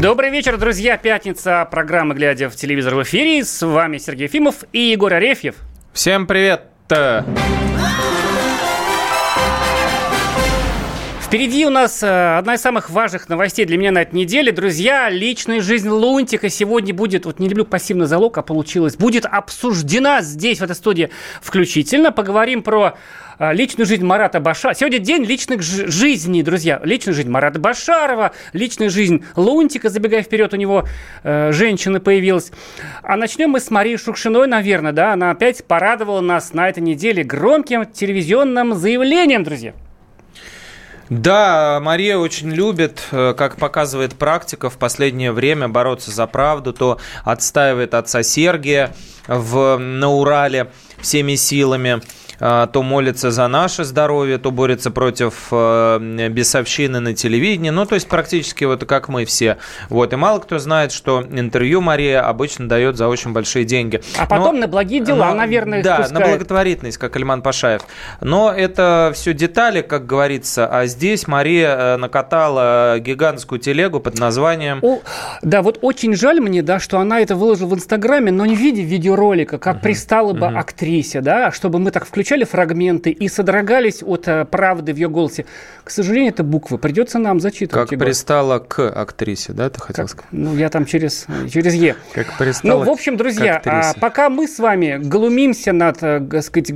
Добрый вечер, друзья. Пятница. Программа «Глядя в телевизор» в эфире. С вами Сергей Ефимов и Егор Арефьев. Всем привет! Впереди у нас э, одна из самых важных новостей для меня на этой неделе. Друзья, личная жизнь Лунтика сегодня будет, вот не люблю пассивный залог, а получилось, будет обсуждена здесь, в этой студии включительно. Поговорим про э, личную жизнь Марата Башарова. Сегодня день личных жизней, друзья. Личная жизнь Марата Башарова, личная жизнь Лунтика, забегая вперед, у него э, женщина появилась. А начнем мы с Марией Шукшиной, наверное, да. Она опять порадовала нас на этой неделе громким телевизионным заявлением, друзья. Да, Мария очень любит, э, как показывает практика, в последнее время бороться за правду, то отстаивает отца Сергия в, на Урале всеми силами, то молится за наше здоровье, то борется против э, бесовщины на телевидении. Ну, то есть практически вот как мы все. Вот. И мало кто знает, что интервью Мария обычно дает за очень большие деньги. А потом Но- на благие дела, но- наверное, Да, на пускает. благотворительность, как Альман Пашаев. Но это все детали, как говорится. А здесь Мария э, накатала гигантскую телегу под названием... О, да, вот очень жаль мне, да, что она это выложила в Инстаграме, но не в виде видеоролика, как пристала бы актрисе, да, чтобы мы так включали фрагменты и содрогались от э, правды в ее голосе. К сожалению, это буквы. Придется нам зачитывать. Как Егор. пристала к актрисе, да, ты хотел Как- сказать? Ну, я там через, через Е. Как пристала Ну, в общем, друзья, а, пока мы с вами глумимся над, э, г- сказать,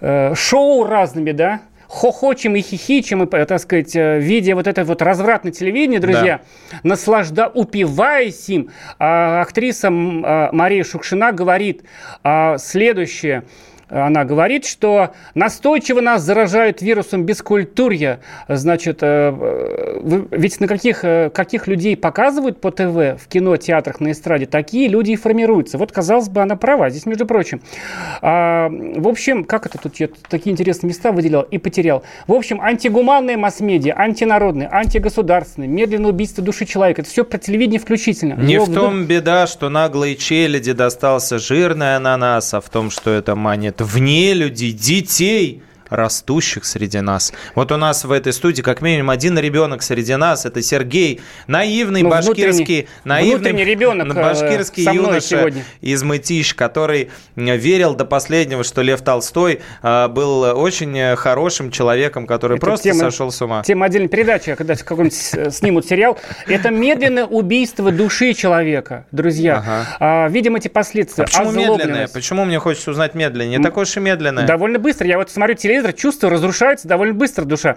э, шоу разными, да, хохочем и хихичем, и, э, так сказать, э, видя вот это вот развратное телевидение, друзья, наслажда, упиваясь им, а, актриса а, Мария Шукшина говорит а, следующее. Она говорит, что настойчиво нас заражают вирусом бескультурья. Значит, э, ведь на каких, э, каких людей показывают по ТВ, в кино, театрах, на эстраде, такие люди и формируются. Вот, казалось бы, она права здесь, между прочим. А, в общем, как это тут я такие интересные места выделял и потерял. В общем, антигуманные масс-медиа, антинародные, антигосударственные, медленное убийство души человека. Это все про телевидение включительно. Не Его в том беда, что наглой челяди достался жирный ананас, а в том, что это манит вне людей, детей, растущих среди нас. Вот у нас в этой студии как минимум один ребенок среди нас. Это Сергей, наивный Ну, башкирский, внутренний- наивный внутренний ребенок, э, башкирский со мной юноша сегодня. из Мытищ, который верил до последнего, что Лев Толстой э, был очень хорошим человеком, который Это просто тема- сошел с ума. Тема отдельной передачи, когда какой-нибудь э, снимут сериал. Это медленное убийство души человека, друзья. Ага. А, видим эти последствия. А почему медленное? Почему мне хочется узнать медленнее? Не такое уж и медленное. Довольно быстро. Я вот смотрю телевизор, чувствую, разрушается довольно быстро душа.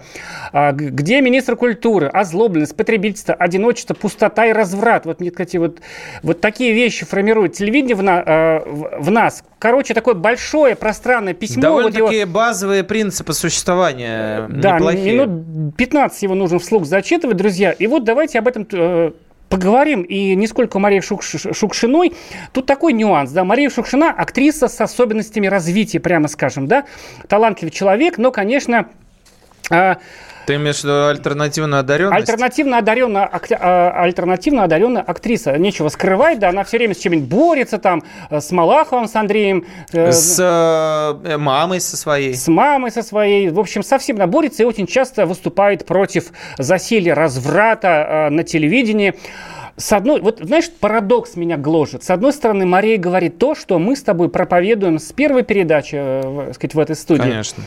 Где министр культуры? Озлобленность, потребительство, одиночество, пустота и разврат. Вот, мне, кстати, вот, вот такие вещи формируют телевидение в, на- а, в- нас. Короче, такое большое пространное письмо. вот его- Довольно-таки базовые принципы существования Да, неплохие. минут 15 его нужно вслух зачитывать, друзья. И вот давайте об этом э, поговорим. И не сколько Марии Шукш- Шукшиной. Тут такой нюанс, да. Мария Шукшина – актриса с особенностями развития, прямо скажем, да. Талантливый человек, но, конечно... э, Ты имеешь в виду альтернативную одаренность? Альтернативно одаренная, а, альтернативно одаренная актриса. Нечего скрывать, да, она все время с чем-нибудь борется, там, э, с Малаховым, с Андреем, э, С э, мамой со своей. с мамой со своей. В общем, совсем наборется и очень часто выступает против засилия разврата э, на телевидении. С одной, вот знаешь, парадокс меня гложет. С одной стороны, Мария говорит то, что мы с тобой проповедуем с первой передачи, э, сказать, в этой студии. Конечно.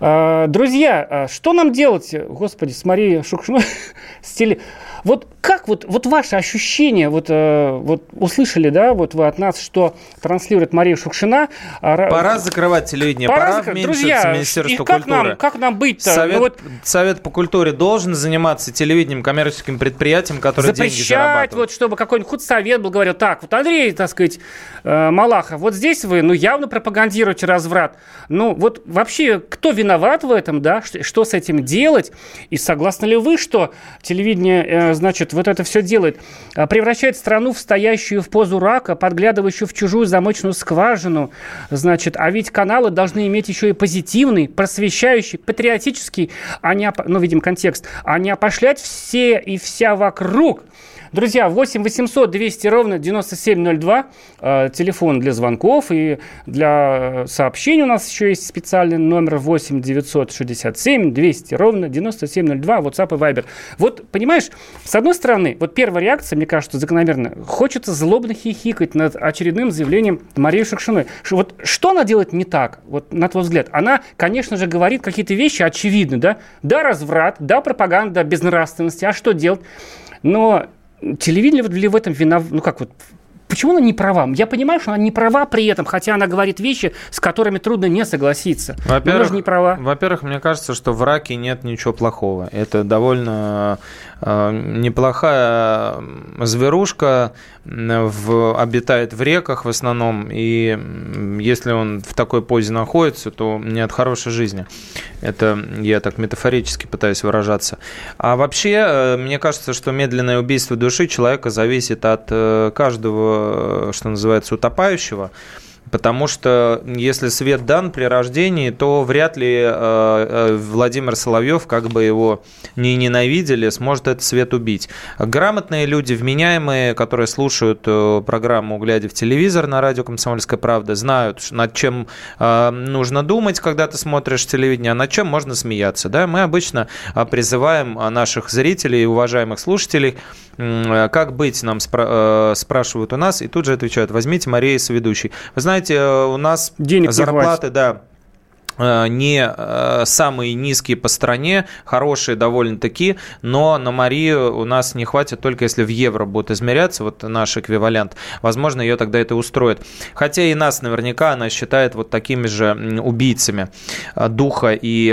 Э, Друзья, э, что нам делать, господи, с Марией Шукшиной, с теле... Вот как вот, вот ваше ощущение, вот, э, вот услышали, да, вот вы от нас, что транслирует Мария Шукшина. а, ра- Пора закрывать телевидение, Пора пора, вменьшиться Друзья, Министерству и как культуры. нам, как нам быть-то? Совет, Ну вот Совет по культуре должен заниматься телевидением, коммерческим предприятием, которое деньги зарабатывает. вот, чтобы какой-нибудь худсовет был, говорил, так, вот Андрей, так сказать, Малахов, вот здесь вы, ну, явно пропагандируете разврат. Ну, вот вообще, кто виноват? Виноват в этом, да, что, что с этим делать, и согласны ли вы, что телевидение, э, значит, вот это все делает, а, превращает страну в стоящую в позу рака, подглядывающую в чужую замочную скважину, значит, а ведь каналы должны иметь еще и позитивный, просвещающий, патриотический, а не, ну, видим контекст, а не опошлять все и вся вокруг – Друзья, 8 800 200 ровно 9702. Э, телефон для звонков и для э, сообщений у нас еще есть специальный номер 8 967 200 ровно 9702. WhatsApp и Viber. Вот, понимаешь, с одной стороны, вот первая реакция, мне кажется, закономерно. Хочется злобно хихикать над очередным заявлением Марии Шукшиной. Вот что она делает не так, вот на твой взгляд? Она, конечно же, говорит какие-то вещи очевидны, да? Да, разврат, да, пропаганда безнравственности, а что делать? Но телевидение ли в этом виноват? Ну как вот, почему она не права? Я понимаю, что она не права при этом, хотя она говорит вещи, с которыми трудно не согласиться. Во-первых, не права. Во-первых, мне кажется, что в раке нет ничего плохого. Это довольно э, неплохая зверушка, в, обитает в реках в основном, и если он в такой позе находится, то не от хорошей жизни. Это я так метафорически пытаюсь выражаться. А вообще, э, мне кажется, что медленное убийство души человека зависит от э, каждого, что называется, утопающего. Потому что если свет дан при рождении, то вряд ли э, э, Владимир Соловьев, как бы его не ненавидели, сможет этот свет убить. Грамотные люди, вменяемые, которые слушают э, программу «Глядя в телевизор» на радио «Комсомольская правда», знают, над чем нужно думать, когда ты смотришь телевидение, а над чем можно смеяться. Да? Мы обычно призываем наших зрителей и уважаемых слушателей как быть, нам спра- спрашивают у нас, и тут же отвечают, возьмите Мария соведущий. Вы знаете, знаете, э, у нас Денег зарплаты, да, не э, самые низкие по стране, хорошие довольно-таки, но на Марию у нас не хватит только если в евро будет измеряться, вот наш эквивалент. Возможно, ее тогда это устроит. Хотя и нас наверняка она считает вот такими же убийцами э, духа и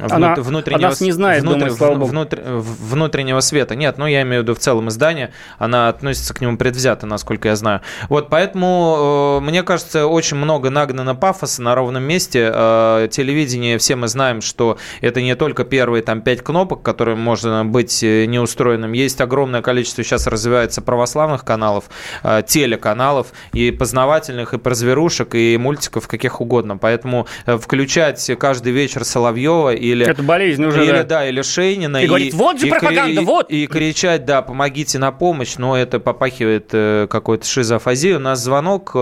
она, внутреннего, она не знает, внутр, думаю, внутр, внутреннего света. Нет, ну я имею в виду в целом издание, она относится к нему предвзято, насколько я знаю. Вот поэтому, мне кажется, очень много нагнано пафоса на ровном месте Э, телевидение, все мы знаем, что это не только первые там пять кнопок, которые можно быть э, неустроенным. Есть огромное количество сейчас развивается православных каналов, э, телеканалов, и познавательных, и про зверушек, и мультиков, каких угодно. Поэтому включать каждый вечер Соловьева или... Это болезнь уже, или, да. да. или Шейнина. И, и говорит, вот же и, пропаганда, и, вот! И, и кричать, да, помогите на помощь, но это попахивает какой-то шизофазией. У нас звонок.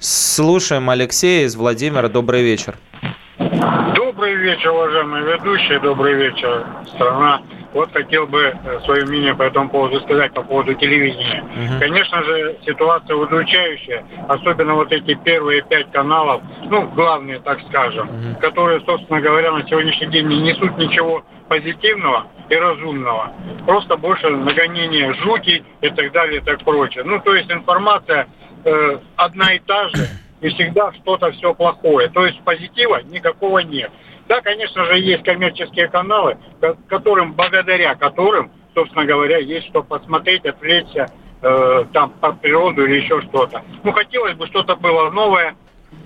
Слушаем Алексея из Владимира. Добрый вечер. Добрый вечер, уважаемые ведущие, добрый вечер, страна. Вот хотел бы э, свое мнение по этому поводу сказать, по поводу телевидения. Угу. Конечно же, ситуация удручающая, особенно вот эти первые пять каналов, ну, главные, так скажем, угу. которые, собственно говоря, на сегодняшний день не несут ничего позитивного и разумного. Просто больше нагонение жути и так далее и так прочее. Ну, то есть информация э, одна и та же, и всегда что-то все плохое. То есть позитива никакого нет. Да, конечно же, есть коммерческие каналы, которым, благодаря которым, собственно говоря, есть что посмотреть, отвлечься, э, там, по природу или еще что-то. Ну, хотелось бы что-то было новое,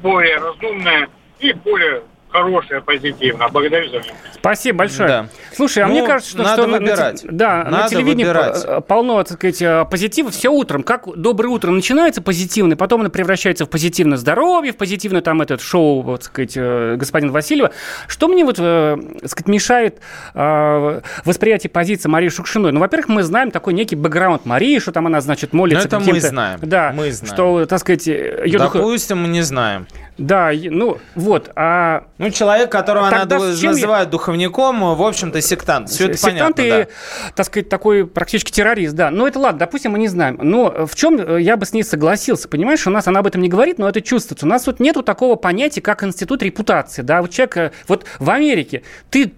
более разумное и более хорошее, позитивно. Благодарю за внимание. Спасибо большое. Да. Слушай, а ну, мне кажется, что, надо что выбирать. На, да, надо на телевидении выбирать. полно, так сказать, э, позитива все утром. Как доброе утро начинается позитивно, потом оно превращается в позитивное здоровье, в позитивное там этот шоу, вот, так сказать, э, господин Васильева. Что мне вот, э, так сказать, мешает восприятие позиции Марии Шукшиной? Ну, во-первых, мы знаем такой некий бэкграунд Марии, что там она, значит, молится. Ну, это мы знаем. Да, мы знаем. что, так сказать, ее Допустим, дух... мы не знаем. Да, ну вот, а... Ну, человек, которого Тогда она называет я... духовником, в общем-то, сектант. Все это сектант понятно, и, да. так сказать, такой практически террорист, да. Но это ладно, допустим, мы не знаем. Но в чем э, я бы с ней согласился, понимаешь? У нас она об этом не говорит, но это чувствуется. У нас вот нету такого понятия, как институт репутации, да. Вот человек, э, вот в Америке, ты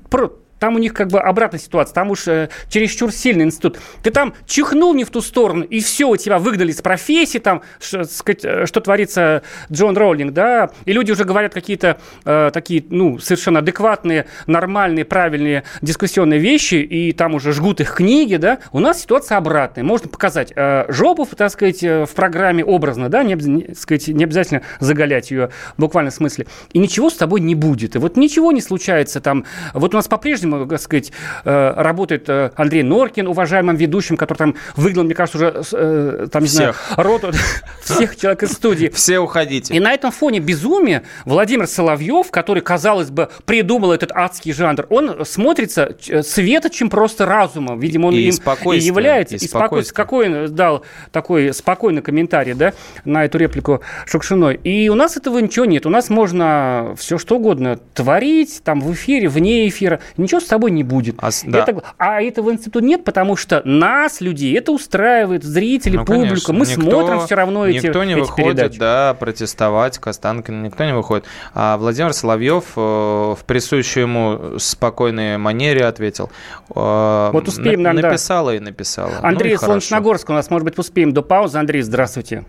там у них как бы обратная ситуация, там уж э, чересчур сильный институт. Ты там чихнул не в ту сторону, и все, у тебя выгнали с профессии, там, ш, сказать, э, что творится Джон Роулинг, да, и люди уже говорят какие-то э, такие, ну, совершенно адекватные, нормальные, правильные дискуссионные вещи, и там уже жгут их книги, да, у нас ситуация обратная. Можно показать э, жопу, так сказать, э, в программе образно, да, не, не, сказать, не обязательно заголять ее в буквальном смысле, и ничего с тобой не будет. И вот ничего не случается там. Вот у нас по-прежнему, так сказать, э, работает э, Андрей Норкин, уважаемым ведущим, который там выгнал, мне кажется, уже, там, не знаю, роту всех человек из студии. Все уходите. И на этом фоне безумия Владимир Соловьев, который, казалось бы, придумал этот адский жанр, он смотрится светочем просто разума. Видимо, он и им и является. И, и спокойствие. Какой он дал такой спокойный комментарий да, на эту реплику Шукшиной. И у нас этого ничего нет. У нас можно все что угодно творить, там в эфире, вне эфира. Ничего с собой не будет. А, да. это, а этого института нет, потому что нас, людей, это устраивает, зрители, ну. Конечно. Мы никто, смотрим все равно эти Никто не эти выходит, передачи. да, протестовать к Останкину, никто не выходит. А Владимир Соловьев э, в присущей ему спокойной манере ответил. Э, вот успеем, на, написала да. и написала. Андрей ну, Солнечногорск у нас, может быть, успеем до паузы. Андрей, здравствуйте.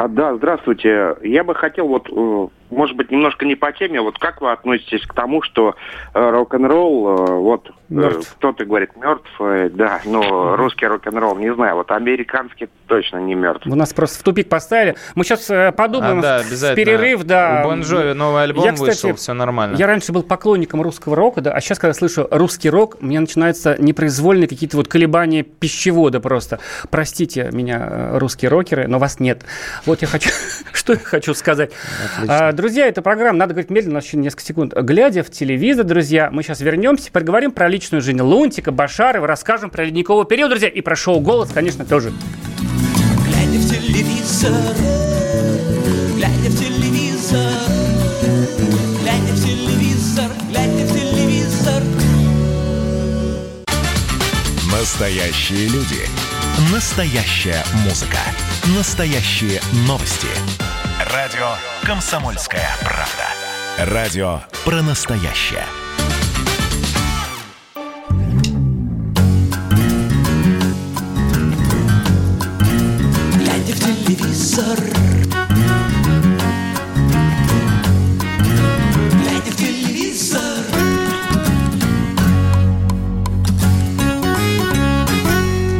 А, да, здравствуйте. Я бы хотел вот э, может быть, немножко не по теме. Вот как вы относитесь к тому, что э, рок-н-ролл, э, вот э, кто-то говорит мертв, да, но русский рок-н-ролл, не знаю, вот американский точно не мертв. Вы нас просто в тупик поставили. Мы сейчас подумаем а, да, в перерыв, да. У Бон Джови новый альбом я, кстати, вышел, все нормально. Я раньше был поклонником русского рока, да, а сейчас, когда слышу русский рок, у меня начинаются непроизвольные какие-то вот колебания пищевода просто. Простите меня, русские рокеры, но вас нет. Вот я хочу, что я хочу сказать. Отлично. Друзья, это программа «Надо говорить медленно», еще несколько секунд. Глядя в телевизор, друзья, мы сейчас вернемся, поговорим про личную жизнь Лунтика, Башарова, расскажем про ледниковый период, друзья, и про шоу «Голос», конечно, тоже. Глядя в телевизор, глядя в телевизор, глядя в телевизор, глядя в телевизор. Настоящие люди. Настоящая музыка. Настоящие новости. Радио «Комсомольская правда». Радио про настоящее. Глядя в телевизор,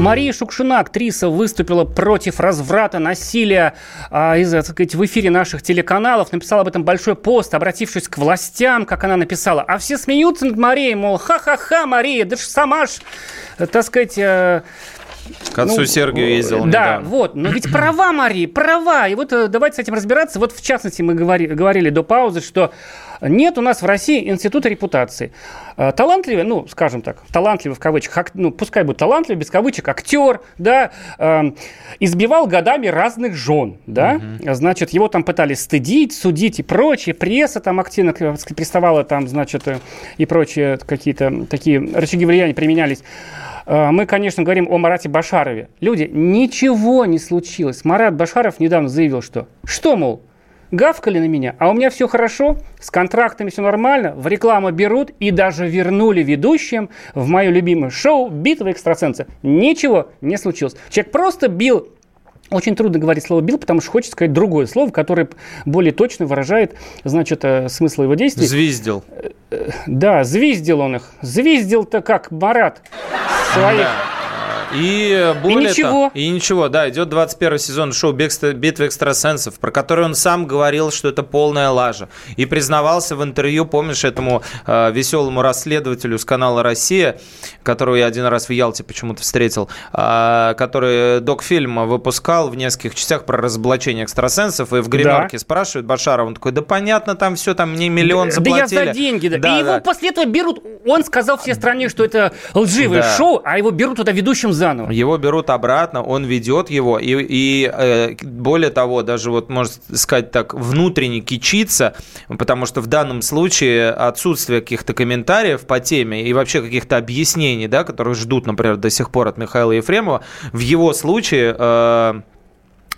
Мария Шукшина, актриса, выступила против разврата, насилия а, из, так сказать, в эфире наших телеканалов. Написала об этом большой пост, обратившись к властям, как она написала. А все смеются над Марией, мол, ха-ха-ха, Мария, да ж сама ж, так сказать... Э, к отцу ну, Сергию ездил Да, недавно. вот. Но ведь права, Мария, права. И вот э, давайте с этим разбираться. Вот в частности мы говорили, говорили до паузы, что нет у нас в России института репутации. Э, талантливый, ну, скажем так, талантливый в кавычках, ну, пускай будет талантливый, без кавычек, актер, да, э, избивал годами разных жен, да, угу. значит, его там пытались стыдить, судить и прочее, пресса там активно приставала там, значит, э, и прочие какие-то такие рычаги влияния применялись. Э, мы, конечно, говорим о Марате Башарове. Люди, ничего не случилось. Марат Башаров недавно заявил, что, что, мол, гавкали на меня, а у меня все хорошо, с контрактами все нормально, в рекламу берут и даже вернули ведущим в мое любимое шоу «Битва экстрасенса». Ничего не случилось. Человек просто бил очень трудно говорить слово «бил», потому что хочется сказать другое слово, которое более точно выражает, значит, э, смысл его действий. Звиздил. Э, э, да, звиздил он их. Звиздил-то как Марат своих. Да. И более и ничего. Того, и ничего, да, идет 21 сезон шоу «Битва экстрасенсов», про который он сам говорил, что это полная лажа. И признавался в интервью, помнишь, этому э, веселому расследователю с канала «Россия», которого я один раз в Ялте почему-то встретил, э, который док-фильм выпускал в нескольких частях про разоблачение экстрасенсов, и в гримерке да. спрашивает Башаров, он такой, да понятно, там все, там мне миллион заплатили. Да я за деньги, да. да и да. его после этого берут, он сказал всей стране, что это лживое да. шоу, а его берут туда ведущим заново. Его берут обратно, он ведет его, и, и э, более того, даже вот, можно сказать так, внутренне кичится, потому что в данном случае отсутствие каких-то комментариев по теме и вообще каких-то объяснений, да, которые ждут, например, до сих пор от Михаила Ефремова, в его случае... Э,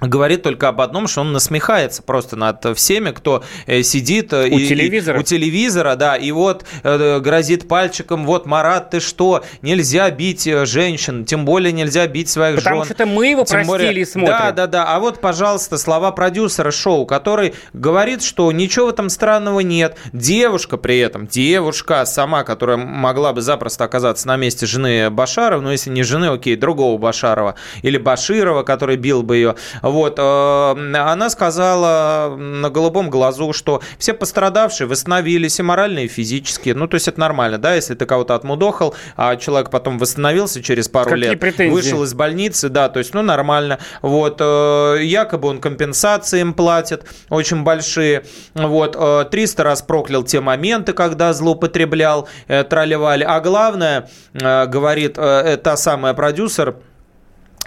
говорит только об одном, что он насмехается просто над всеми, кто э, сидит э, у и, телевизора. И, у телевизора, да, и вот э, грозит пальчиком, вот, Марат, ты что, нельзя бить э, женщин, тем более нельзя бить своих Потому жен. что это мы его простили более... и смотрим. Да, да, да, а вот, пожалуйста, слова продюсера шоу, который говорит, что ничего в этом странного нет. Девушка при этом, девушка сама, которая могла бы запросто оказаться на месте жены Башарова, но если не жены, окей, другого Башарова, или Баширова, который бил бы ее, вот, э, она сказала на голубом глазу, что все пострадавшие восстановились и морально, и физически. Ну, то есть это нормально, да, если ты кого-то отмудохал, а человек потом восстановился через пару Какие лет, претензии? вышел из больницы, да, то есть, ну, нормально. Вот, э, якобы он компенсации им платит, очень большие. Вот, 300 раз проклял те моменты, когда злоупотреблял, тролливали. А главное, говорит та самая продюсер, Э,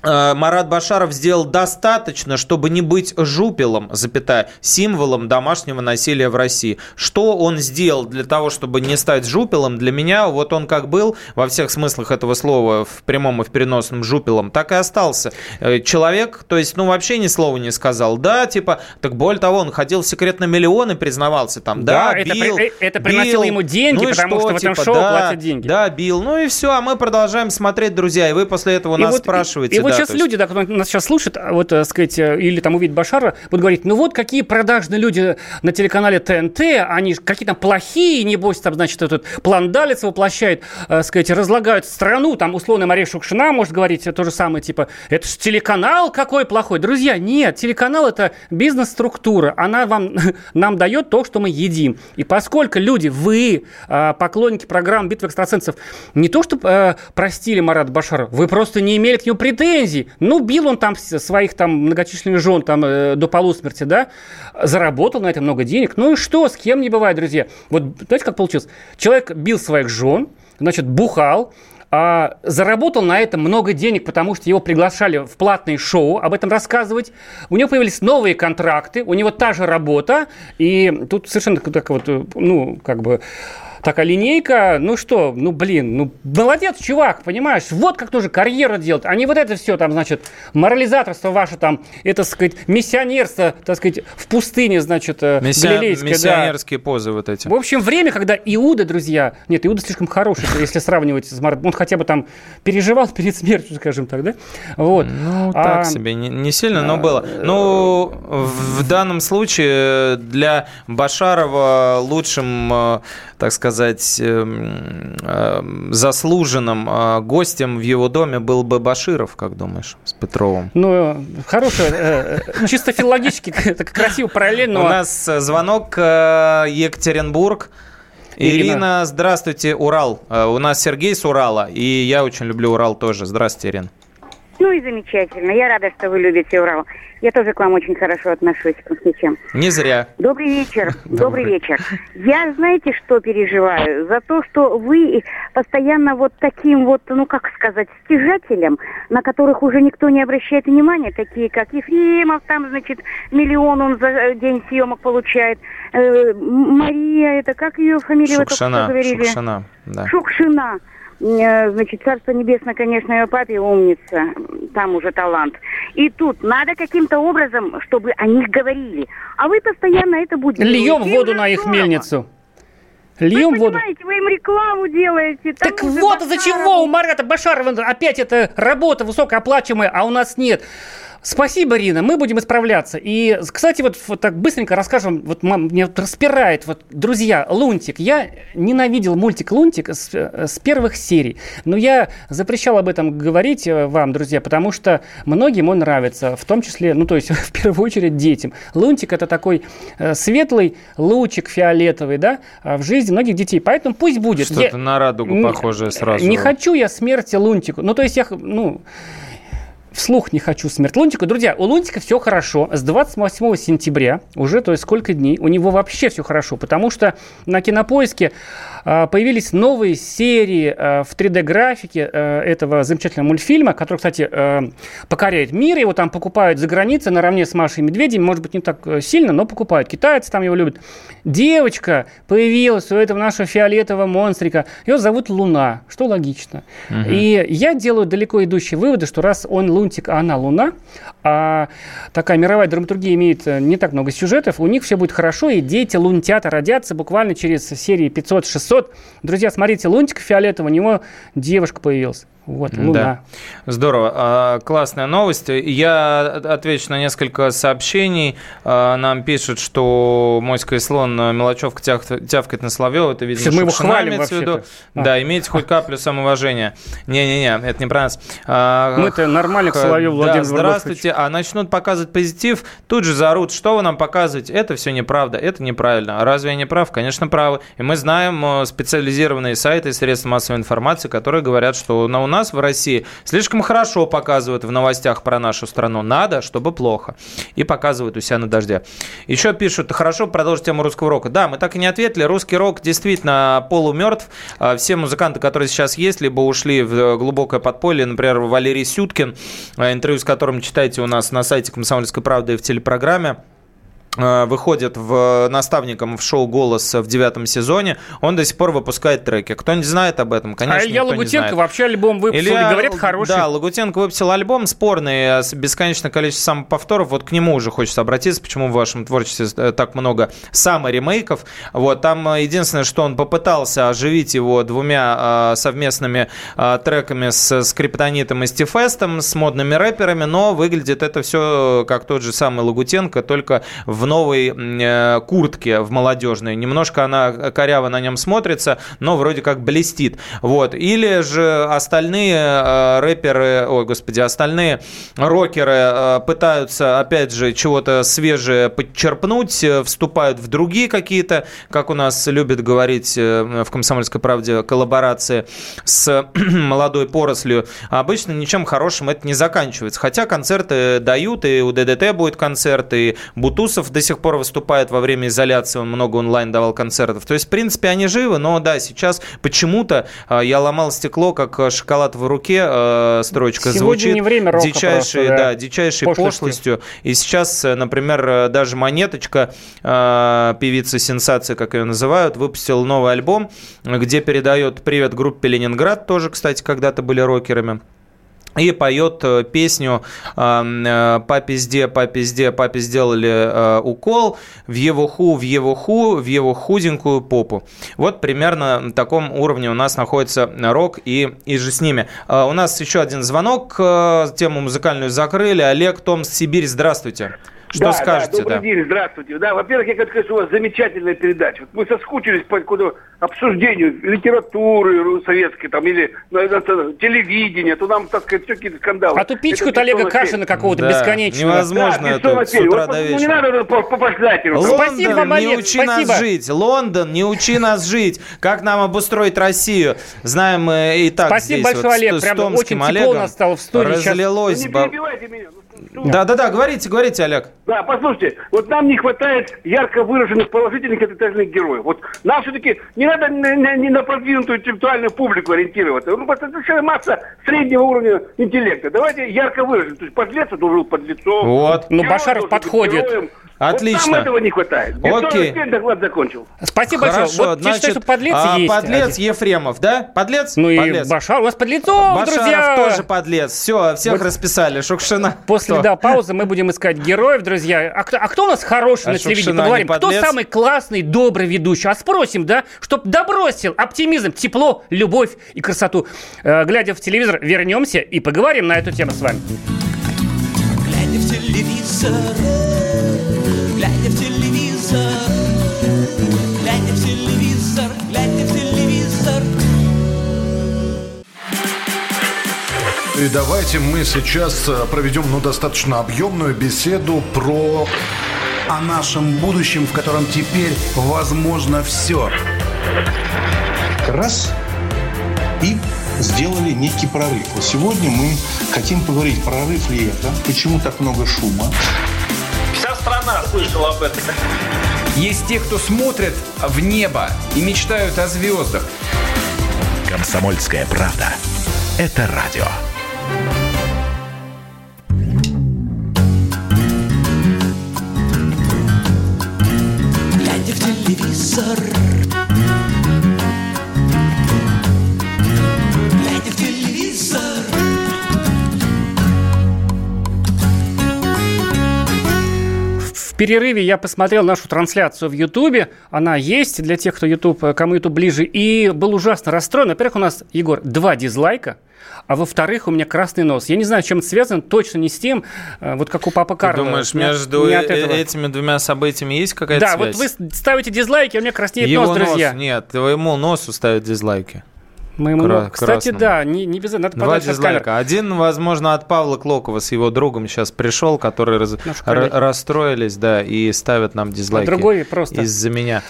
Марат Башаров сделал достаточно, чтобы не быть жупелом, запятая, символом домашнего насилия в России. Что он сделал для того, чтобы не стать жупелом? Для меня вот он как был во всех смыслах этого слова, в прямом и в переносном жупелом, так и остался. Э, человек, то есть, ну, вообще ни слова не сказал. Да, типа, так более того, он ходил в секрет на миллионы, признавался там. Да, да бил, это, это приносило бил. ему деньги, ну потому что, что в этом типа, шоу да, платят деньги. Да, бил. Ну и все, а мы продолжаем смотреть, друзья, и вы после этого и нас вот, спрашиваете. И, и вот сейчас есть... люди, да, которые нас сейчас слушают, а вот, так сказать, э, или там увидят Башара, будут говорить, ну вот какие продажные люди на телеканале ТНТ, они какие то плохие, небось, там, значит, этот план Далец воплощает, так сказать, разлагают страну, там, условно, Мария Шукшина может говорить то же самое, типа, это же телеканал какой плохой. Друзья, нет, телеканал – это бизнес-структура, она вам, нам дает то, что мы едим. И поскольку люди, вы, поклонники программ «Битва экстрасенсов», не то, что э, простили Марат Башара, вы просто не имели к нему претензий. Ну, бил он там своих там многочисленных жен там э, до полусмерти, да, заработал на это много денег. Ну и что, с кем не бывает, друзья. Вот знаете, как получилось? Человек бил своих жен, значит, бухал, а, заработал на этом много денег, потому что его приглашали в платные шоу об этом рассказывать. У него появились новые контракты, у него та же работа, и тут совершенно так вот, э, ну, как бы такая линейка, ну что, ну блин, ну молодец, чувак, понимаешь, вот как тоже карьеру делать, а не вот это все там, значит, морализаторство ваше там, это, так сказать, миссионерство, так сказать, в пустыне, значит, э, Миссия... галилейское. Миссионерские да. позы вот эти. В общем, время, когда Иуда, друзья, нет, Иуда слишком хороший, если сравнивать с Мар... он хотя бы там переживал перед смертью, скажем так, да? Вот. Ну, а... так себе, не, не сильно, но было. Ну, в данном случае для Башарова лучшим, э, так сказать, сказать, эм, эм, заслуженным э, гостем в его доме был бы Баширов, как думаешь, с Петровым? Ну, хорошая, э, э, чисто филологически, так красиво, параллельно. У нас звонок Екатеринбург. Ирина. Ирина, здравствуйте, Урал. У нас Сергей с Урала, и я очень люблю Урал тоже. Здравствуйте, Ирина. Ну и замечательно. Я рада, что вы любите Урал. Я тоже к вам очень хорошо отношусь к москвичам. Не зря. Добрый вечер. Добрый вечер. Я, знаете, что переживаю? За то, что вы постоянно вот таким вот, ну как сказать, стяжателем, на которых уже никто не обращает внимания, такие как Ефремов, там, значит, миллион он за день съемок получает. Э, Мария, это как ее фамилия? Шукшина. Вы говорили? Шукшина, да. Шукшина. Э, значит, Царство Небесное, конечно, ее папе умница, там уже талант. И тут надо каким-то образом, чтобы о них говорили. А вы постоянно это будете... Льем воду на их мельницу. Льем вы воду. вы им рекламу делаете. Так вот из-за чего у Марата Башарова опять эта работа высокооплачиваемая, а у нас нет. Спасибо, Рина, мы будем исправляться. И, кстати, вот, вот так быстренько расскажем, вот мам, мне вот распирает, вот, друзья, Лунтик. Я ненавидел мультик Лунтик с, с первых серий, но я запрещал об этом говорить э, вам, друзья, потому что многим он нравится, в том числе, ну, то есть, в первую очередь, детям. Лунтик – это такой э, светлый лучик фиолетовый, да, в жизни многих детей, поэтому пусть будет. Что-то я... на радугу похожее сразу. Не хочу я смерти Лунтику, ну, то есть, я, ну вслух не хочу смерть Лунтика. Друзья, у Лунтика все хорошо. С 28 сентября, уже, то есть сколько дней, у него вообще все хорошо, потому что на Кинопоиске появились новые серии а, в 3D-графике а, этого замечательного мультфильма, который, кстати, покоряет мир. Его там покупают за границей наравне с Машей и Медведем. Может быть, не так сильно, но покупают. Китайцы там его любят. Девочка появилась у этого нашего фиолетового монстрика. Ее зовут Луна, что логично. Угу. И я делаю далеко идущие выводы, что раз он лунтик, а она Луна, а такая мировая драматургия имеет не так много сюжетов, у них все будет хорошо, и дети лунтята родятся буквально через серии 500-600. Друзья, смотрите, лунтик фиолетовый, у него девушка появилась. Вот, Луна. Да. Здорово. А, классная новость. Я отвечу на несколько сообщений. А, нам пишут, что Моська и слон мелочевка тявкает на Соловьева. Это, видимо, мы его хвалим в виду. А. Да, имейте хоть каплю самоуважения. Не-не-не, это не про нас. А, Мы-то нормально к Соловьеву, Владимир Да, здравствуйте. А начнут показывать позитив, тут же заорут, что вы нам показываете. Это все неправда, это неправильно. Разве я не прав? Конечно, правы. И мы знаем э, специализированные сайты и средства массовой информации, которые говорят, что на у нас в России слишком хорошо показывают в новостях про нашу страну. Надо, чтобы плохо. И показывают у себя на дожде. Еще пишут, хорошо, продолжить тему русского рока. Да, мы так и не ответили. Русский рок действительно полумертв. Все музыканты, которые сейчас есть, либо ушли в глубокое подполье. Например, Валерий Сюткин, а, интервью с которым читайте у нас на сайте «Комсомольской правды» и в телепрограмме. Э, выходит в наставником в шоу «Голос» в девятом сезоне, он до сих пор выпускает треки. Кто не знает об этом, конечно, А Илья Лагутенко вообще альбом выпустил, Илья, говорят, хороший. Да, Лагутенко выпустил альбом спорный, с бесконечным количеством повторов. Вот к нему уже хочется обратиться, почему в вашем творчестве э, так много саморемейков. Вот, там э, единственное, что он попытался оживить его двумя э, совместными э, треками с Скриптонитом и Стифестом, с модными рэперами, но выглядит это все как тот же самый Лагутенко, только в новой э, куртке в молодежной. Немножко она коряво на нем смотрится, но вроде как блестит. Вот. Или же остальные э, рэперы, ой, господи, остальные рокеры э, пытаются, опять же, чего-то свежее подчерпнуть, вступают в другие какие-то, как у нас любят говорить в «Комсомольской правде», коллаборации с молодой порослью. Обычно ничем хорошим это не заканчивается. Хотя концерты дают, и у ДДТ будет концерт, и Бутусов до сих пор выступает во время изоляции, он много онлайн давал концертов. То есть, в принципе, они живы, но да, сейчас почему-то э, я ломал стекло, как э, шоколад в руке, э, строчка Сегодня звучит. не время рока дичайшей, просто, да. да, дичайшей пошлостью. пошлостью. И сейчас, например, даже Монеточка, певица сенсация, как ее называют, выпустил новый альбом, где передает привет группе Ленинград, тоже, кстати, когда-то были рокерами и поет э, песню э, «По пизде, по пизде, папе сделали э, укол, в его ху, в его ху, в его худенькую попу». Вот примерно на таком уровне у нас находится рок и, и же с ними. У нас еще один звонок, тему музыкальную закрыли. Олег, Томс, Сибирь, здравствуйте. Что да, скажете? Да, добрый да? день, здравствуйте. Да, во-первых, я хочу сказать, что у вас замечательная передача. Вот мы соскучились по какому-то обсуждению литературы советской там, или ну, это, телевидения, то нам, так сказать, все какие-то скандалы. А то пичкают Олега Кашина какого-то да, бесконечного. Невозможно да, это с утра вот, до вечера. Ну, не надо по, по. Лондон, спасибо вам, Олег, не учи спасибо. нас жить. Лондон, не учи нас жить. Как нам обустроить Россию? Знаем мы и так Спасибо здесь, большое, вот, Олег. Прям очень тепло Олегом нас стало в студии. Разлилось. Сейчас... Ну, не перебивайте меня. Ну, да, да, да, говорите, говорите, Олег. Да, послушайте, вот нам не хватает ярко выраженных положительных отрицательных героев. Вот нам все-таки не надо не, не на продвинутую интеллектуальную публику ориентироваться. Ну, просто это масса среднего уровня интеллекта. Давайте ярко выраженных. То есть подлец должен быть подлецом. Вот. Ну, Башаров подходит. Героем. Отлично. Вот нам этого не хватает. Окей. доклад закончил. Спасибо Хорошо, большое. Вот значит, считаю, что подлец а, есть. Подлец один. Ефремов, да? Подлец? Ну подлец. и Башар. У вас подлецов, Башаров друзья. тоже подлец. Все, всех вот расписали. Шукшина. После, кто? да, паузы мы будем искать героев, друзья. А кто, а кто у нас хороший а на телевидении? Поговорим. Кто самый классный, добрый ведущий? А спросим, да? Чтоб добросил оптимизм, тепло, любовь и красоту. Э, глядя в телевизор, вернемся и поговорим на эту тему с вами. Глядя в телевизор, глядя в телевизор, глядя в телевизор, глядя в телевизор. И давайте мы сейчас э, проведем ну, достаточно объемную беседу про... О нашем будущем, в котором теперь возможно все. Раз и сделали некий прорыв. Вот сегодня мы хотим поговорить, прорыв ли это, почему так много шума. Слышала об этом. Есть те, кто смотрят в небо и мечтают о звездах. Комсомольская правда. Это радио. Перерыве я посмотрел нашу трансляцию в Ютубе. Она есть для тех, кто YouTube, кому YouTube ближе. И был ужасно расстроен. Во-первых, у нас, Егор, два дизлайка. А во-вторых, у меня красный нос. Я не знаю, чем это связано, точно не с тем, э, вот как у папы Карла. Ты думаешь, Не между не этого. этими двумя событиями есть какая-то Да, связь? вот вы ставите дизлайки, а у меня краснеет Его нос, друзья. нет, твоему носу ставят дизлайки. Моему Кра-. Кстати, красному. да, не, не без надо Два дизлайка. Один, возможно, от Павла Клокова с его другом сейчас пришел, который раз- р- расстроились, да, и ставят нам дизлайки. А другой просто. Из-за меня.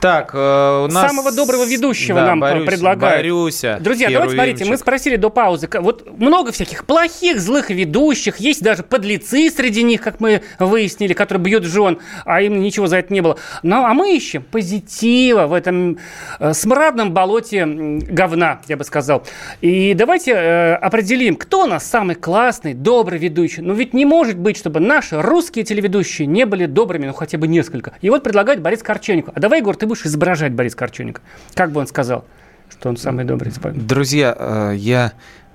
Так, э, у нас... Самого доброго ведущего Да, нам Борюся, предлагают. Борюся, Друзья, давайте смотрите, мы спросили до паузы. Вот много всяких плохих, злых ведущих, есть даже подлецы среди них, как мы выяснили, которые бьют жен, а им ничего за это не было. Ну, а мы ищем позитива в этом э, смрадном болоте м, говна, я бы сказал. И давайте э, определим, кто у нас самый классный, добрый ведущий. Ну, ведь не может быть, чтобы наши русские телеведущие не были добрыми, ну, хотя бы несколько. И вот предлагает Борис Корчевников. А давай, Егор, ты будешь изображать Бориса Корчевника. Как бы он сказал, что он самый добрый? Друзья, э, я...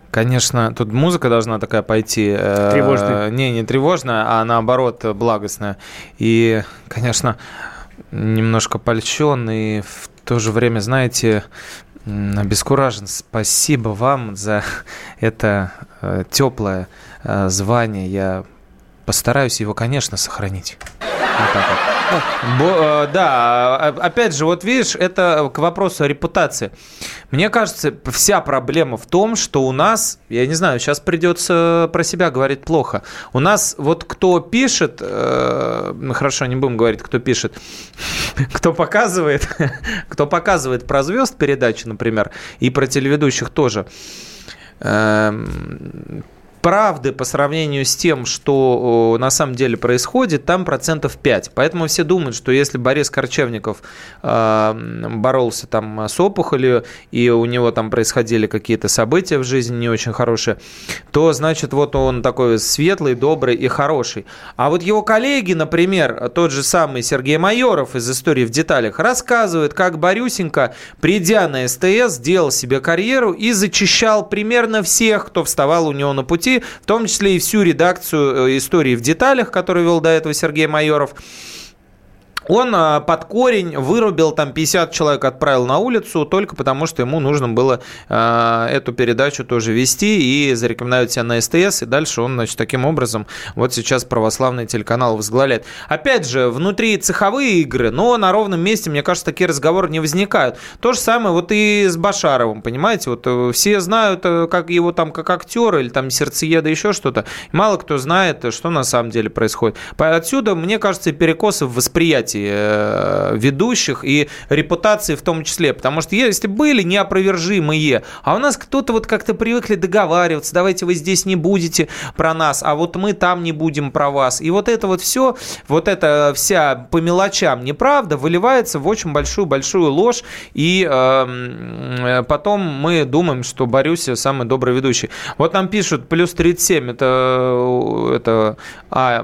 Конечно, тут музыка должна такая пойти. э, Тревожная. Не, не тревожная, а наоборот благостная. И, конечно, немножко польщен и в то же время, знаете, обескуражен. Спасибо вам за это э, теплое э, звание. Я постараюсь его, конечно, сохранить. Вот так вот. Э, да, а- опять же, вот видишь, это к вопросу о репутации. Мне кажется, вся проблема в том, что у нас, я не знаю, сейчас придется про себя говорить плохо. У нас вот кто пишет, э, хорошо, не будем говорить, кто пишет, кто показывает, кто показывает про звезд передачи, например, и про телеведущих тоже. Правды по сравнению с тем, что на самом деле происходит, там процентов 5. Поэтому все думают, что если Борис Корчевников э, боролся там с опухолью, и у него там происходили какие-то события в жизни не очень хорошие, то значит вот он такой светлый, добрый и хороший. А вот его коллеги, например, тот же самый Сергей Майоров из «Истории в деталях» рассказывает, как Борюсенька, придя на СТС, сделал себе карьеру и зачищал примерно всех, кто вставал у него на пути, в том числе и всю редакцию э, «Истории в деталях», которую вел до этого Сергей Майоров. Он а, под корень вырубил там 50 человек, отправил на улицу только потому, что ему нужно было а, эту передачу тоже вести и зарекомендовать себя на СТС. И дальше он, значит, таким образом вот сейчас православный телеканал возглавляет. Опять же, внутри цеховые игры, но на ровном месте, мне кажется, такие разговоры не возникают. То же самое вот и с Башаровым, понимаете? Вот э, все знают, э, как его там как актера или там сердцееда, еще что-то. Мало кто знает, что на самом деле происходит. Отсюда, мне кажется, перекосы в восприятии ведущих и репутации в том числе. Потому что если были неопровержимые, а у нас кто-то вот как-то привыкли договариваться, давайте вы здесь не будете про нас, а вот мы там не будем про вас. И вот это вот все, вот эта вся по мелочам неправда выливается в очень большую-большую ложь. И э, э, потом мы думаем, что Борюся самый добрый ведущий. Вот нам пишут плюс 37, это, это а,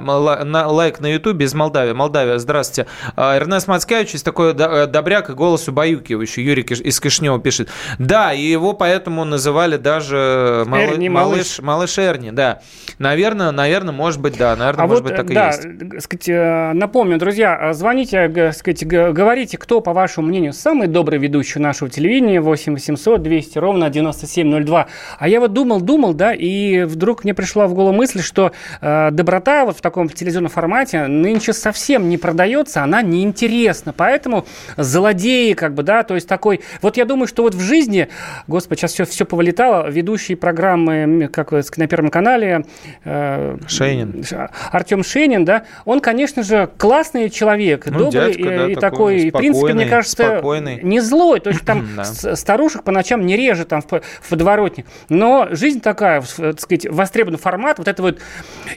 лайк на ютубе из Молдавии. Молдавия, здравствуйте. А, Эрнест Мацкевич есть такой э, добряк и голос убаюкивающий. Юрий из Кишнева пишет. Да, и его поэтому называли даже малы- Эрни, малыш, малыш Эрни, да. Наверное, наверное, может быть, да. Наверное, А может вот, быть, так и да, есть. г- сказать, э, напомню, друзья, э, звоните, сказать, говорите, кто, по вашему мнению, самый добрый ведущий нашего телевидения, 8 800 200 ровно 9702. А я вот думал, думал, да, и вдруг мне пришла в голову мысль, что э, доброта вот в таком телевизионном формате нынче совсем не продается, она неинтересна. Поэтому злодеи, как бы, да, то есть такой... Вот я думаю, что вот в жизни, господи, сейчас все, все повылетало, ведущие программы, как на Первом канале... Э, Шейнин. Артем Шейнин, да, он, конечно же, классный человек, ну, добрый дядька, и, да, и такой, в принципе, мне кажется, спокойный. не злой. То есть там старушек по ночам не режет там в, в подворотне. Но жизнь такая, так сказать, востребованный формат, вот это вот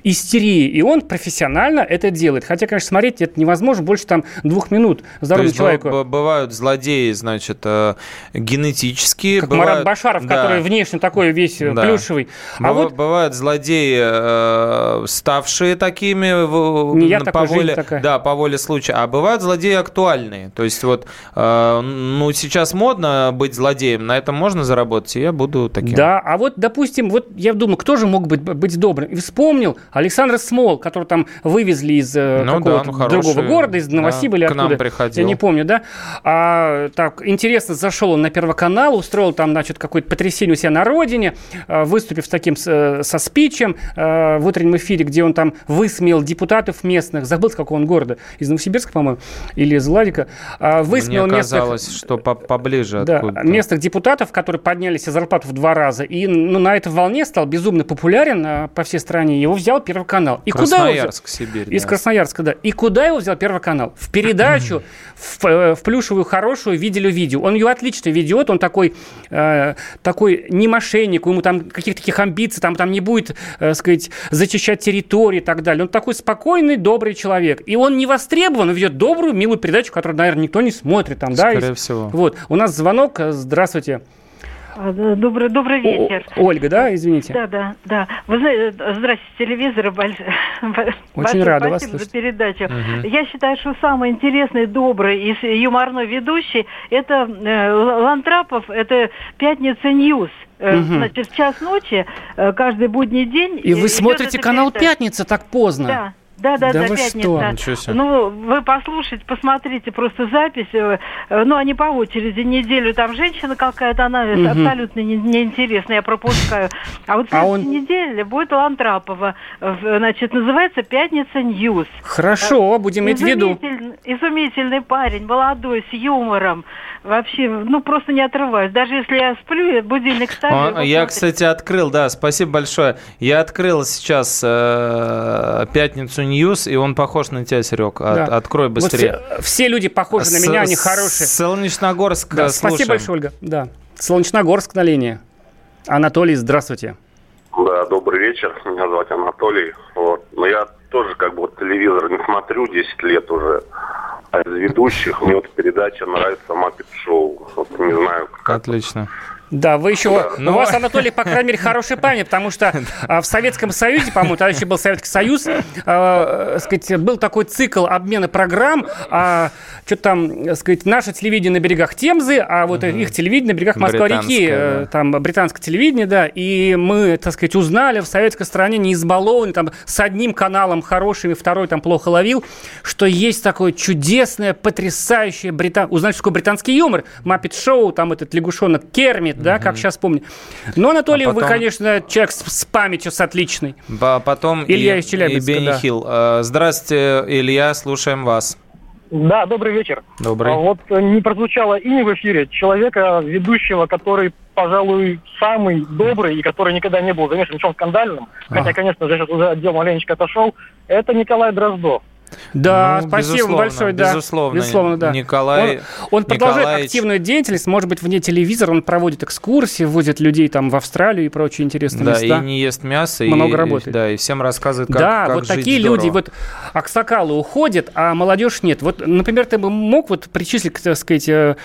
истерии. И он профессионально это делает. Хотя, конечно, смотреть это невозможно больше там двух минут здоровому человеку. Бывают злодеи, значит, э, генетические. Как бывают... Марат Башаров, да. который внешне такой весь да. плюшевый. А вот... Бывают злодеи, э, ставшие такими не я по воле, такая. да, по воле случая. А бывают злодеи актуальные. То есть вот, э, ну, сейчас модно быть злодеем, на этом можно заработать, и я буду таким. Да, а вот, допустим, вот я думаю, кто же мог быть, быть добрым? И вспомнил Александр Смол, который там вывезли из э, ну, какого-то да, ну, другого города, из Новосиба да, или откуда. Нам приходил. Я не помню, да? А, так, интересно, зашел он на Первый канал, устроил там, значит, какое-то потрясение у себя на родине, э, выступив с таким, со спичем в утреннем эфире, где он там высмеял депутатов местных, забыл, с какого он города, из Новосибирска, по-моему, или из Владика, а, высмеял Мне казалось, местных, что поближе да, местных депутатов, которые поднялись себе зарплату в два раза, и ну, на этой волне стал безумно популярен а, по всей стране, его взял Первый канал. И Красноярск, куда его Сибирь. Из да. Красноярска, да. И куда его взял Первый канал? В передачу, в, э, в плюшевую, хорошую видели видео. Он ее отлично ведет, он такой, э, такой не мошенник, ему там каких-то таких амбиций, там, там не будет, э, сказать, зачищать территории и так далее. Он такой спокойный, добрый человек. И он не востребован, он ведет добрую, милую передачу, которую, наверное, никто не смотрит. Там, Скорее да, всего. Вот. У нас звонок. Здравствуйте. А, добрый, добрый вечер. О, Ольга, да, извините? Да, да, да. Вы знаете, здрасте, телевизор, больш... Очень рада вас слышать. за передачу. Угу. Я считаю, что самый интересный, добрый и юморной ведущий это э, Лантрапов, это «Пятница Ньюс». Угу. Значит, в час ночи э, каждый будний день. И вы смотрите канал передача. «Пятница» так поздно? Да. Да, да, да, да, пятница. Что? Ну, вы послушайте, посмотрите просто запись. Э, ну, они по очереди неделю. Там женщина какая-то, она угу. абсолютно неинтересная, я пропускаю. А вот а он... неделе будет Лантрапова. Значит, называется «Пятница Ньюс». Хорошо, будем иметь в виду. Изумительный парень, молодой, с юмором вообще, ну, просто не отрываюсь. Даже если я сплю, будильник ставлю. О, я, кстати, открыл, да, спасибо большое. Я открыл сейчас э, «Пятницу Ньюс», и он похож на тебя, Серег. От, да. Открой быстрее. Вот все, все люди похожи на меня, они хорошие. Солнечногорск, да, Спасибо большое, Ольга. Да. Солнечногорск на линии. Анатолий, здравствуйте. Да, добрый вечер. Меня зовут Анатолий. Вот. Но я тоже как бы вот телевизор не смотрю 10 лет уже. А из ведущих мне вот передача нравится Маппет Шоу. Вот не знаю. Как Отлично. Да, вы еще... Да. У вас, Анатолий, по крайней мере, хорошая память, потому что а, в Советском Союзе, по-моему, тогда еще был Советский Союз, э, сказать, был такой цикл обмена программ, а, что-то там, сказать, наше телевидение на берегах Темзы, а вот угу. их телевидение на берегах Москва-реки, да. там британское телевидение, да, и мы, так сказать, узнали в советской стране, не избалованы, там, с одним каналом хорошим, и второй там плохо ловил, что есть такое чудесное, потрясающее британ... Узнали, что такое британский юмор, Маппет Шоу, там этот лягушонок Кермит, да, как сейчас помню. Но, Анатолий, а потом... вы, конечно, человек с, с памятью с отличной. А потом Илья и, из Челябинска, и Бенни да. Хилл. А, здравствуйте, Илья, слушаем вас. Да, добрый вечер. Добрый. А вот не прозвучало имя в эфире человека, ведущего, который, пожалуй, самый добрый и который никогда не был замешан в чем скандальным, а. хотя, конечно же, сейчас уже отдел маленечко отошел, это Николай Дроздов. Да, ну, спасибо большое, да. Безусловно, безусловно, да. Николай. Он, он продолжает Николаевич... активную деятельность, может быть, вне телевизора, он проводит экскурсии, возит людей там в Австралию и прочие интересные да, места. Да, и не ест мясо. Много и, работает. Да, и всем рассказывает, как Да, как вот жить такие здорово. люди, вот аксакалы уходят, а молодежь нет. Вот, например, ты бы мог вот причислить, так сказать,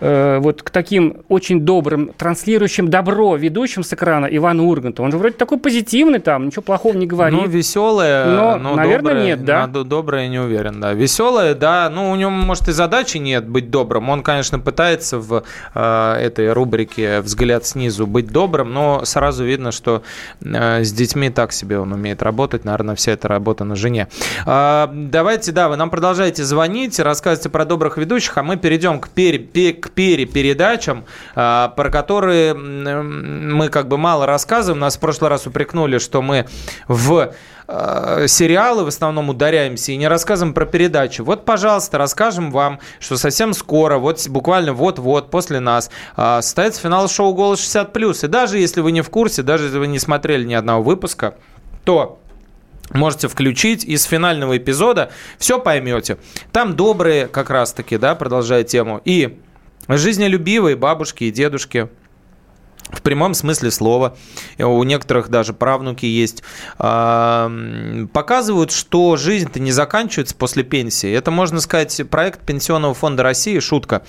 э, вот к таким очень добрым, транслирующим добро ведущим с экрана Ивана Урганта. Он же вроде такой позитивный там, ничего плохого не говорит. Ну, веселое, но, но наверное, доброе, нет, да? Доброе, не уверен, да. Веселое, да, ну, у него, может, и задачи нет быть добрым. Он, конечно, пытается в э, этой рубрике «Взгляд снизу» быть добрым, но сразу видно, что э, с детьми так себе он умеет работать. Наверное, вся эта работа на жене. Э, давайте, да, вы нам продолжаете звонить, рассказывайте про добрых ведущих, а мы перейдем к, пере, к перепередачам, э, про которые мы как бы мало рассказываем. Нас в прошлый раз упрекнули, что мы в э, сериалы в основном ударяемся и не рассказываем про передачи. Вот, пожалуйста, расскажем вам, что совсем скоро, вот буквально вот-вот после нас, э, состоится финал шоу «Голос 60+.» И даже если вы не в курсе, даже если вы не смотрели ни одного выпуска, то Можете включить из финального эпизода, все поймете. Там добрые, как раз-таки, да, продолжая тему, и жизнелюбивые бабушки и дедушки, в прямом смысле слова, у некоторых даже правнуки есть, а, показывают, что жизнь-то не заканчивается после пенсии. Это, можно сказать, проект Пенсионного фонда России, шутка.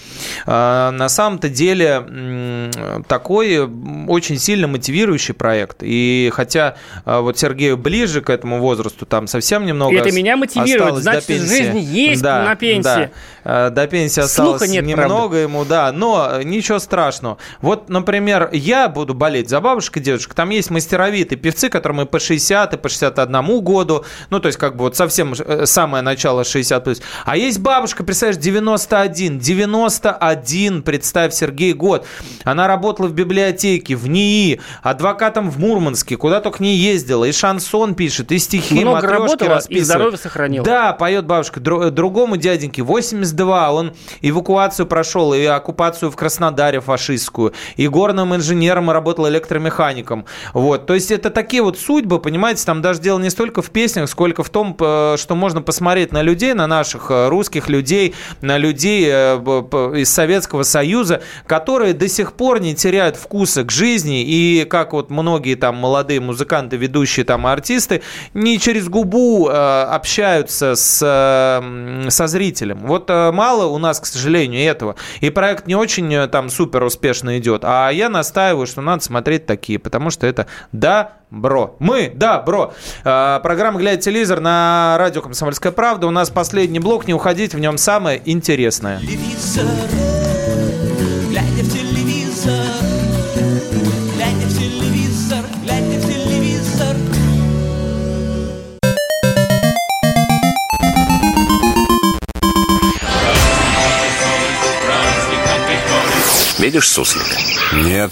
А, на самом-то деле такой очень сильно мотивирующий проект. И хотя а, вот Сергею ближе к этому возрасту, там совсем немного Это меня мотивирует, значит, жизнь есть да, на пенсии. Да. До пенсии осталось нет, немного правда. ему, да, но ничего страшного. Вот, например, я буду болеть за бабушек и дедушек. Там есть мастеровитые певцы, которым и по 60, и по 61 году. Ну, то есть, как бы вот совсем э, самое начало 60 плюс. А есть бабушка, представляешь, 91. 91, представь, Сергей, год. Она работала в библиотеке, в НИИ, адвокатом в Мурманске, куда только не ездила. И шансон пишет, и стихи, Много работала, и здоровье сохранила. Да, поет бабушка. Другому дяденьке 82, он эвакуацию прошел, и оккупацию в Краснодаре фашистскую, и горным инженером инженером и работал электромехаником. Вот. То есть это такие вот судьбы, понимаете, там даже дело не столько в песнях, сколько в том, э, что можно посмотреть на людей, на наших э, русских людей, на людей э, из Советского Союза, которые до сих пор не теряют вкуса к жизни, и как вот многие там молодые музыканты, ведущие там артисты, не через губу общаются с, со зрителем. Вот мало у нас, к сожалению, этого. И проект не очень там супер успешно идет. А я настаиваю настаиваю, что надо смотреть такие, потому что это да, бро. Мы, да, бро. А, программа «Глядя телевизор» на радио «Комсомольская правда». У нас последний блок, не уходить, в нем самое интересное. Телевизор, глядя в телевизор, глядя в телевизор, глядя в телевизор. Видишь суслика? Нет.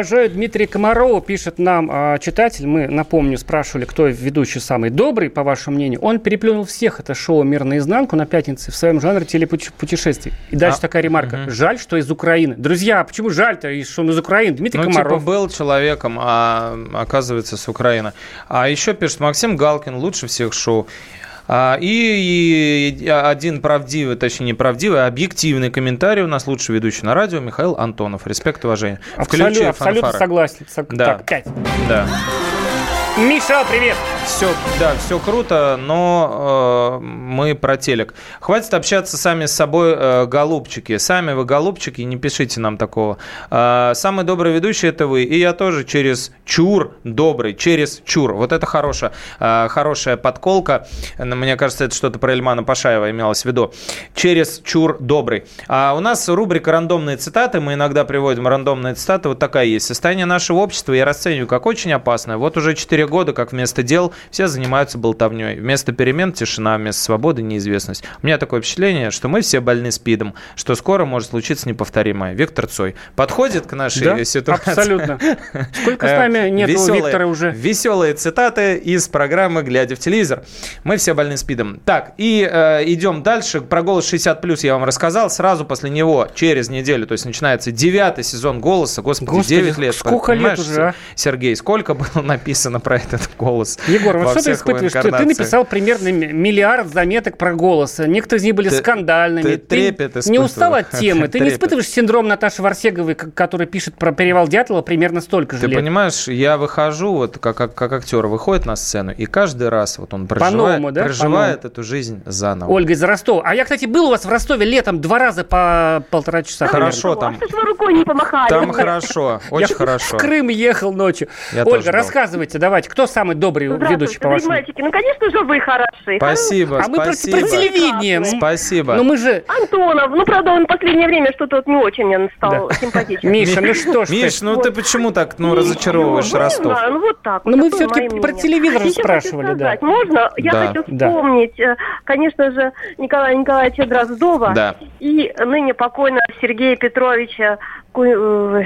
Обожаю Дмитрия Комарова, пишет нам э, читатель. Мы, напомню, спрашивали, кто ведущий самый добрый, по вашему мнению. Он переплюнул всех это шоу «Мир наизнанку» на пятнице в своем жанре телепутешествий. И дальше а, такая ремарка. Угу. Жаль, что из Украины. Друзья, а почему жаль-то, что он из Украины? Дмитрий ну, Комаров. Типа был человеком, а оказывается с Украины. А еще пишет Максим Галкин, лучше всех шоу. А, и, и один правдивый, точнее не правдивый, а объективный комментарий у нас лучший ведущий на радио Михаил Антонов. Респект, уважение. Абсолютно, абсолютно согласен. Да. Так, пять. Да. Миша, привет! Все, да, все круто, но э, мы про телек. Хватит общаться сами с собой, э, голубчики. Сами вы голубчики, не пишите нам такого. Э, самый добрый ведущий это вы, и я тоже через чур добрый, через чур. Вот это хорошая, э, хорошая подколка. Мне кажется, это что-то про Эльмана Пашаева имелось в виду. Через чур добрый. А у нас рубрика «Рандомные цитаты». Мы иногда приводим рандомные цитаты. Вот такая есть. Состояние нашего общества я расцениваю как очень опасное. Вот уже 4 года, как вместо дел все занимаются болтовней. Вместо перемен тишина, вместо свободы неизвестность. У меня такое впечатление, что мы все больны спидом, что скоро может случиться неповторимое. Виктор Цой подходит к нашей да, ситуации. абсолютно. Сколько с нами нет Виктора уже? Веселые цитаты из программы «Глядя в телевизор». Мы все больны спидом. Так, и э, идем дальше. Про «Голос 60+,» я вам рассказал. Сразу после него, через неделю, то есть начинается девятый сезон «Голоса». Господи, Господи 9 лет. Сколько лет уже, а? Сергей, сколько было написано про этот голос? Егор, вот что ты испытываешь? Ты, ты написал примерно миллиард заметок про голос. Некоторые из них были ты, скандальными. Ты, ты трепет не устал от темы? Ты не испытываешь синдром Наташи Варсеговой, который пишет про перевал Дятлова примерно столько же Ты лет? понимаешь, я выхожу, вот как, как, как актер выходит на сцену, и каждый раз вот он проживает, да? проживает эту жизнь заново. Ольга из Ростова. А я, кстати, был у вас в Ростове летом два раза по полтора часа. Хорошо там. Там хорошо, очень хорошо. в Крым ехал ночью. Ольга, рассказывайте, давайте, кто самый добрый ведущий по вашему? Ну, конечно же, вы хороши. Спасибо, А мы про телевидение. Спасибо. Ну мы же... Антонов, ну, правда, он в последнее время что-то вот не очень мне стал симпатичен. Миша, ну что ж Миш, ну ты почему так, ну, разочаровываешь Ростов? Ну вот так. Ну мы все-таки про телевизор спрашивали, да. Можно? Я хочу вспомнить, э, конечно же, Николая Николаевича Дроздова и ныне покойного Сергея Петровича э,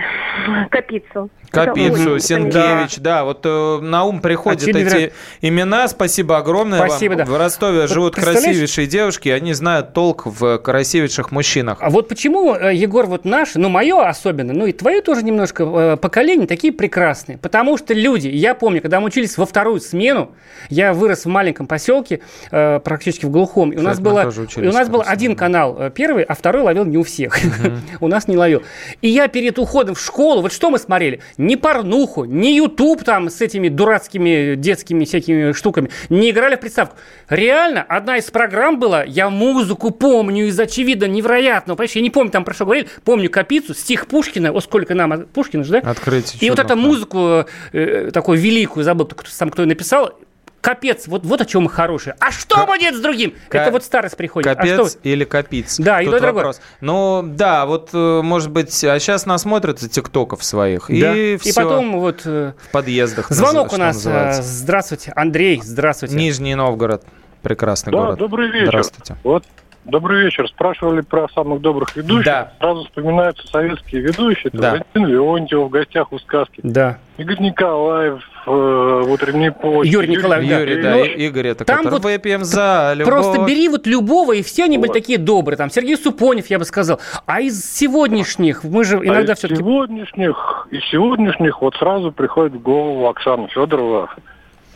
Капицу. Капицу, Сенкевич, да. да, вот э, на ум приходят Очевидно. эти имена. Спасибо огромное Спасибо, вам. Да. В Ростове живут красивейшие девушки, они знают толк в красивейших мужчинах. А вот почему, э, Егор, вот наш, ну, мое особенно, ну, и твое тоже немножко э, поколение такие прекрасные. Потому что люди, я помню, когда мы учились во вторую смену, я вырос в маленьком поселке, э, практически в глухом, и у нас, было, и у нас был один канал первый, а второй ловил не у всех. у нас не ловил. И я перед уходом в школу, вот что мы смотрели? Ни порнуху, ни YouTube там с этими дурацкими детскими всякими штуками, не играли в приставку. Реально, одна из программ была, я музыку помню из очевидно невероятного, понимаешь, я не помню, там про что говорили, помню Капицу, стих Пушкина, о, сколько нам, Пушкина же, да? Открытие. И вот эту музыку э, такую великую, забыл, кто, сам кто ее написал, Капец, вот, вот о чем мы хорошие. А что К... будет с другим? К... Это вот старость приходит. Капец а что... или капиц? Да, и то вопрос. Ну, да, вот, э, может быть, а сейчас насмотрятся тиктоков своих, да. и все. И потом вот... В подъездах. Звонок у нас. Называется. Здравствуйте. Андрей, здравствуйте. Нижний Новгород. Прекрасный да, город. добрый вечер. Здравствуйте. Вот Добрый вечер. Спрашивали про самых добрых ведущих. Да. Сразу вспоминаются советские ведущие. Да. Валентин Леонтьев в гостях у сказки. Да. Игорь Николаев э, в утренней почте. Юрий Николаев, да. Юрий, да. Ну, Игорь, это там который вот выпьем за любовь. Просто бери вот любого, и все они вот. были такие добрые. Там Сергей Супонев, я бы сказал. А из сегодняшних, мы же иногда а все-таки... из сегодняшних, из сегодняшних вот сразу приходит в голову Оксана Федорова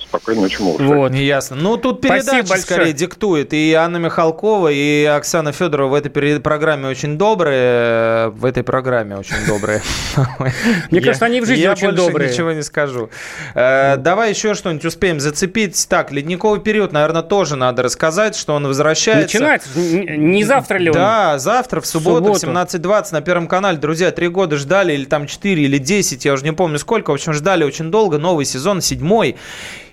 спокойной ночи, малыши. Вот. Неясно. Ну, тут передача скорее диктует. И Анна Михалкова, и Оксана Федорова в этой программе очень добрые. В этой программе очень добрые. Мне кажется, они в жизни очень добрые. Я ничего не скажу. Давай еще что-нибудь успеем зацепить. Так, ледниковый период, наверное, тоже надо рассказать, что он возвращается. Начинается. Не завтра ли он? Да, завтра, в субботу, в 17.20 на Первом канале. Друзья, три года ждали, или там четыре, или десять, я уже не помню сколько. В общем, ждали очень долго. Новый сезон, седьмой.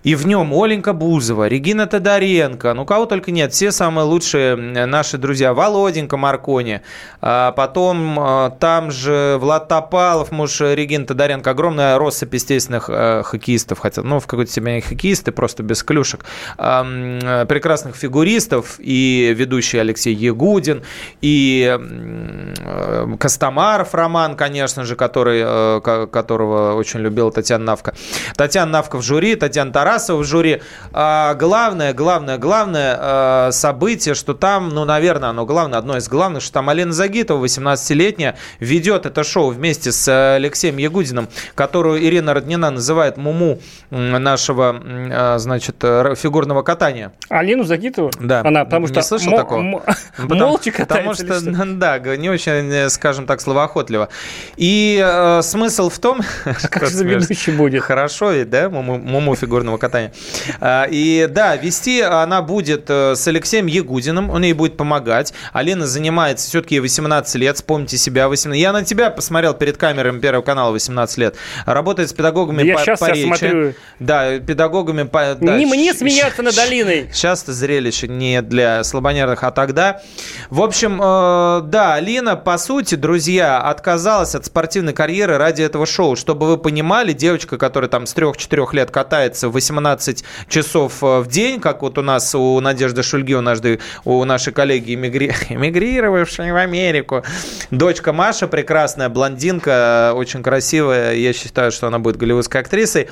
И в нем Оленька Бузова, Регина Тодоренко, ну кого только нет, все самые лучшие наши друзья, Володенька Маркони, а потом а, там же Влад Топалов, муж Регины Тодоренко, огромная россыпь естественных э, хоккеистов, хотя, ну, в какой-то степени хоккеисты, просто без клюшек, э, прекрасных фигуристов, и ведущий Алексей Ягудин, и э, Костомаров Роман, конечно же, который, э, которого очень любила Татьяна Навка. Татьяна Навка в жюри, Татьяна Тарас Тарасова в жюри. А, главное, главное, главное а, событие, что там, ну, наверное, оно главное, одно из главных, что там Алена Загитова, 18-летняя, ведет это шоу вместе с Алексеем Ягудиным, которую Ирина Роднина называет муму нашего, а, значит, фигурного катания. Алену Загитову? Да. Она, потому что не слышал м- такого? М- потому, молча Потому что, что, да, не очень, скажем так, словоохотливо. И э, смысл в том... А как же ведущий будет? Хорошо ведь, да, муму, муму фигурного катания. И да, вести она будет э, с Алексеем Ягудиным, он ей будет помогать. Алена занимается все-таки 18 лет, вспомните себя. 18... Я на тебя посмотрел перед камерами Первого канала 18 лет. Работает с педагогами я по, сейчас по речи. Смотрю. Да, педагогами по... Да, не мне смеяться над Алиной. Сейчас это зрелище не для слабонервных, а тогда. В общем, э, да, Алина, по сути, друзья, отказалась от спортивной карьеры ради этого шоу. Чтобы вы понимали, девочка, которая там с 3-4 лет катается 18 часов э, в день, как вот у нас у Надежды Шульги, у нашей, коллеги, эмигри... эмигрировавшей в Америку. Дочка Маша, прекрасная блондинка, очень красивая. Я считаю, что она будет голливудской актрисой.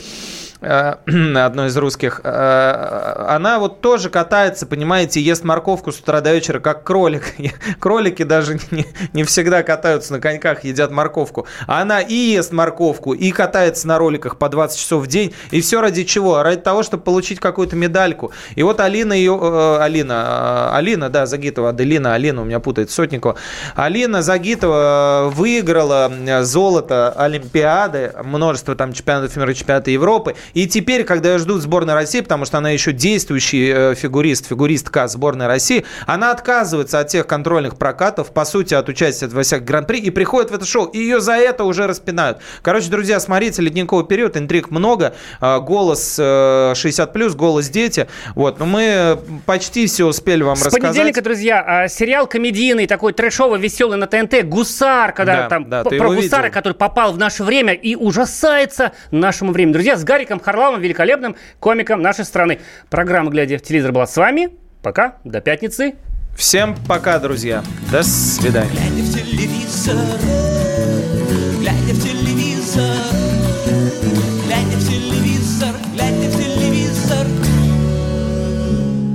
Э, одной из русских, э, она вот тоже катается, понимаете, ест морковку с утра до вечера, как кролик. Кролики даже не, не всегда катаются на коньках, едят морковку. А она и ест морковку, и катается на роликах по 20 часов в день. И все ради чего? Ради того, чтобы получить какую-то медальку. И вот Алина ее... Э, Алина, Алина, да, Загитова, Аделина, Алина, у меня путает Сотникова. Алина Загитова выиграла золото Олимпиады, множество там чемпионатов мира, чемпионата Европы. И теперь, когда ее ждут сборной России, потому что она еще действующий э, фигурист, фигуристка сборной России, она отказывается от тех контрольных прокатов, по сути, от участия во всяких гран-при, и приходит в это шоу. И ее за это уже распинают. Короче, друзья, смотрите, ледниковый период, интриг много, э, голос 60+, э, голос дети. Вот, но мы почти все успели вам С рассказать. С понедельника, друзья, сериал комедийный, такой трэшовый, веселый на ТНТ, «Гусар», когда да, там да, про гусара, видел. который попал в наше время и ужасается нашему времени. Друзья, с Гариком Харламовым, великолепным комиком нашей страны. Программа «Глядя в телевизор» была с вами. Пока, до пятницы. Всем пока, друзья. До свидания. Глядя в телевизор, глядя в телевизор,